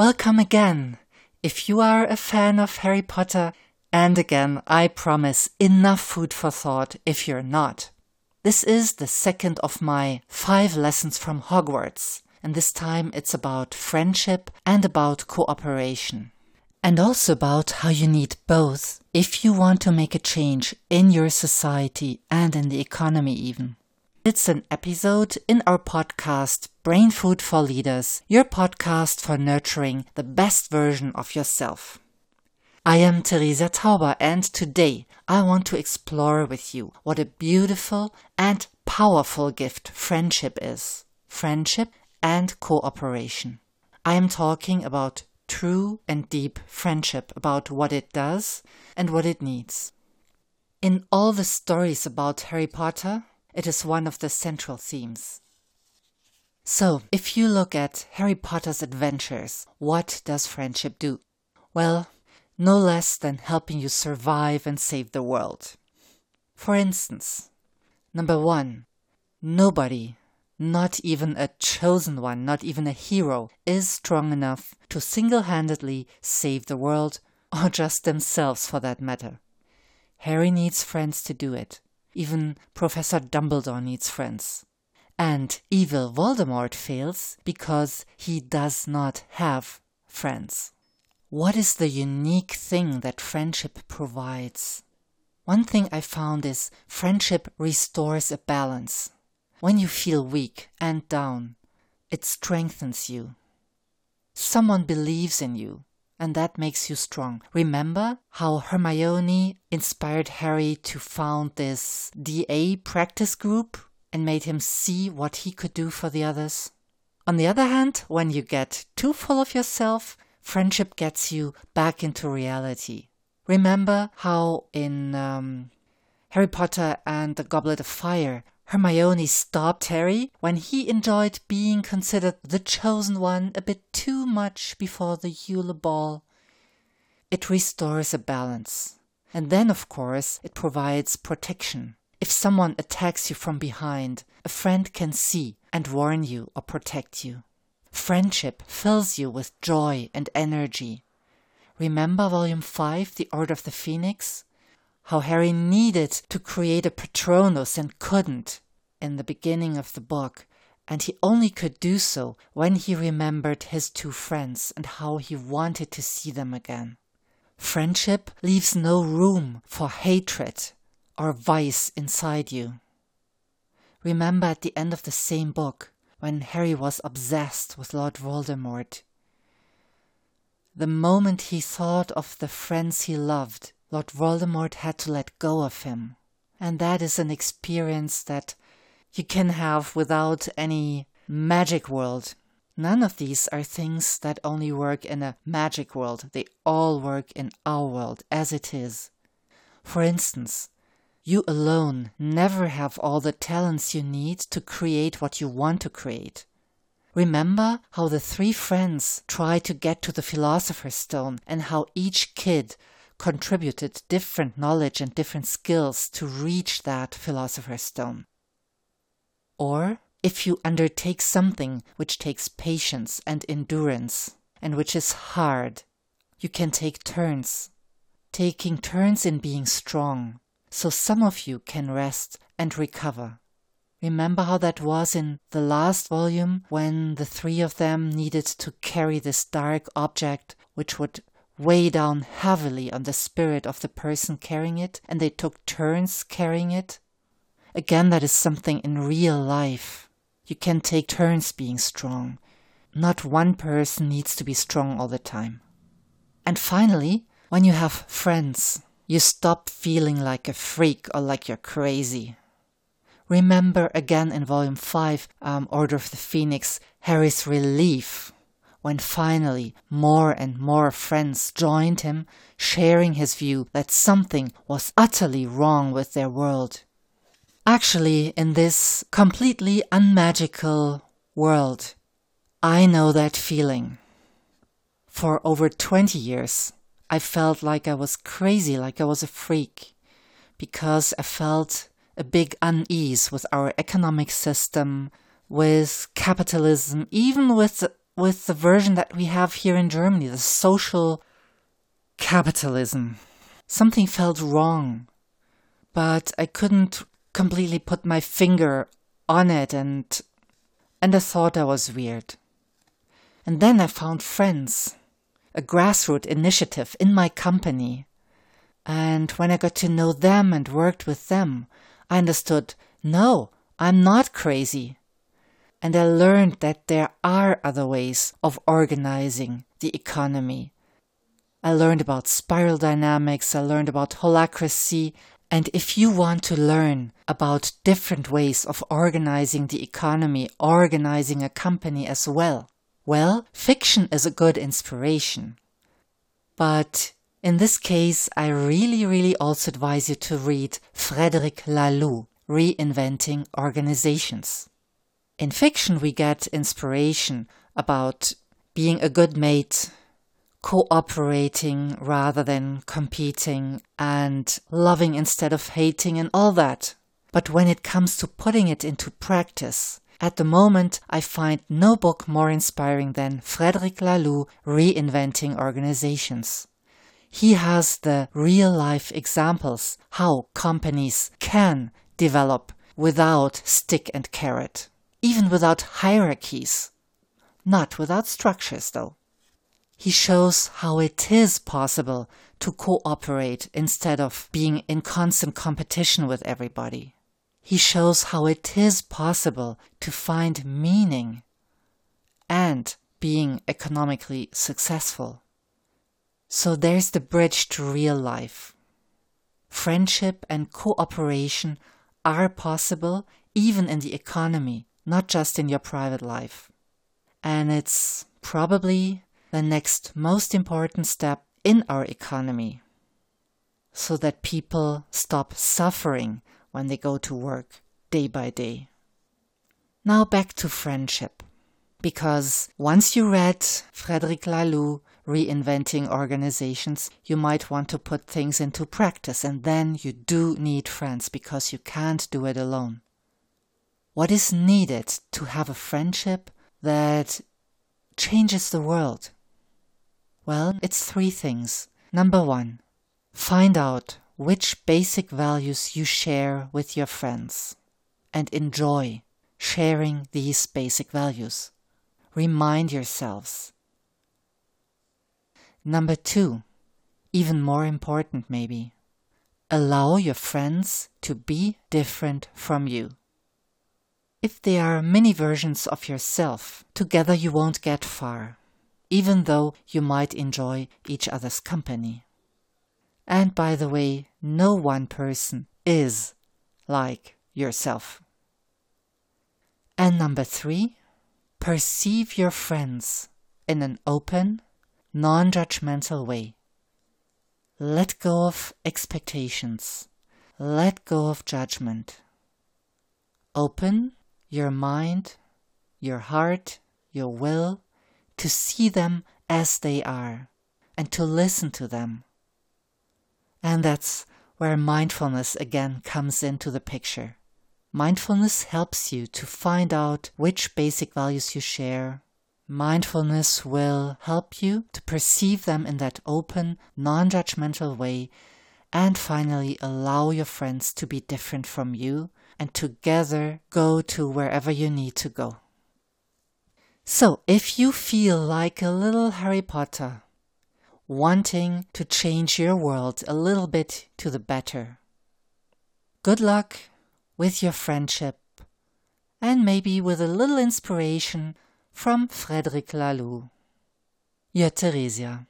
Welcome again. If you are a fan of Harry Potter, and again, I promise enough food for thought if you're not. This is the second of my five lessons from Hogwarts, and this time it's about friendship and about cooperation. And also about how you need both if you want to make a change in your society and in the economy, even. It's an episode in our podcast Brain Food for Leaders, your podcast for nurturing the best version of yourself. I am Theresa Tauber, and today I want to explore with you what a beautiful and powerful gift friendship is friendship and cooperation. I am talking about true and deep friendship, about what it does and what it needs. In all the stories about Harry Potter, it is one of the central themes. So, if you look at Harry Potter's adventures, what does friendship do? Well, no less than helping you survive and save the world. For instance, number one, nobody not even a chosen one, not even a hero, is strong enough to single handedly save the world, or just themselves for that matter. Harry needs friends to do it. Even Professor Dumbledore needs friends. And evil Voldemort fails because he does not have friends. What is the unique thing that friendship provides? One thing I found is friendship restores a balance. When you feel weak and down, it strengthens you. Someone believes in you, and that makes you strong. Remember how Hermione inspired Harry to found this DA practice group and made him see what he could do for the others? On the other hand, when you get too full of yourself, friendship gets you back into reality. Remember how in um, Harry Potter and the Goblet of Fire, Hermione stopped Harry when he enjoyed being considered the chosen one a bit too much before the Yule Ball. It restores a balance. And then, of course, it provides protection. If someone attacks you from behind, a friend can see and warn you or protect you. Friendship fills you with joy and energy. Remember Volume 5, The Order of the Phoenix? How Harry needed to create a Patronus and couldn't in the beginning of the book, and he only could do so when he remembered his two friends and how he wanted to see them again. Friendship leaves no room for hatred or vice inside you. Remember at the end of the same book, when Harry was obsessed with Lord Voldemort. The moment he thought of the friends he loved, Lord Voldemort had to let go of him. And that is an experience that you can have without any magic world. None of these are things that only work in a magic world. They all work in our world as it is. For instance, you alone never have all the talents you need to create what you want to create. Remember how the three friends tried to get to the Philosopher's Stone and how each kid contributed different knowledge and different skills to reach that philosopher's stone. Or if you undertake something which takes patience and endurance and which is hard, you can take turns, taking turns in being strong, so some of you can rest and recover. Remember how that was in the last volume when the three of them needed to carry this dark object which would weigh down heavily on the spirit of the person carrying it, and they took turns carrying it. Again, that is something in real life. You can take turns being strong. Not one person needs to be strong all the time. And finally, when you have friends, you stop feeling like a freak or like you're crazy. Remember again in Volume 5, um, Order of the Phoenix, Harry's relief when finally more and more friends joined him, sharing his view that something was utterly wrong with their world. Actually, in this completely unmagical world, I know that feeling. For over 20 years, I felt like I was crazy, like I was a freak, because I felt a big unease with our economic system, with capitalism, even with with the version that we have here in Germany, the social capitalism. Something felt wrong, but I couldn't completely put my finger on it and and I thought I was weird. And then I found friends, a grassroots initiative in my company. And when I got to know them and worked with them, I understood no, I'm not crazy. And I learned that there are other ways of organizing the economy. I learned about spiral dynamics, I learned about holacracy, and if you want to learn about different ways of organizing the economy, organizing a company as well, well, fiction is a good inspiration. But in this case, I really, really also advise you to read Frederic Laloux, Reinventing Organizations. In fiction, we get inspiration about being a good mate, cooperating rather than competing, and loving instead of hating, and all that. But when it comes to putting it into practice, at the moment I find no book more inspiring than Frederic Laloux Reinventing Organizations. He has the real life examples how companies can develop without stick and carrot, even without hierarchies. Not without structures, though. He shows how it is possible to cooperate instead of being in constant competition with everybody. He shows how it is possible to find meaning and being economically successful. So there's the bridge to real life. Friendship and cooperation are possible even in the economy, not just in your private life. And it's probably the next most important step in our economy so that people stop suffering when they go to work day by day. Now back to friendship. Because once you read Frederic Laloux reinventing organizations, you might want to put things into practice, and then you do need friends because you can't do it alone. What is needed to have a friendship that changes the world? Well, it's three things. Number one, find out which basic values you share with your friends and enjoy sharing these basic values. Remind yourselves Number two, even more important maybe, allow your friends to be different from you. If they are mini versions of yourself, together you won't get far, even though you might enjoy each other's company. And by the way, no one person is like yourself. And number three, perceive your friends in an open, non judgmental way. Let go of expectations. Let go of judgment. Open your mind, your heart, your will to see them as they are and to listen to them. And that's where mindfulness again comes into the picture. Mindfulness helps you to find out which basic values you share, Mindfulness will help you to perceive them in that open, non judgmental way, and finally allow your friends to be different from you and together go to wherever you need to go. So, if you feel like a little Harry Potter, wanting to change your world a little bit to the better, good luck with your friendship and maybe with a little inspiration from Frederic Laloux. Your Theresia.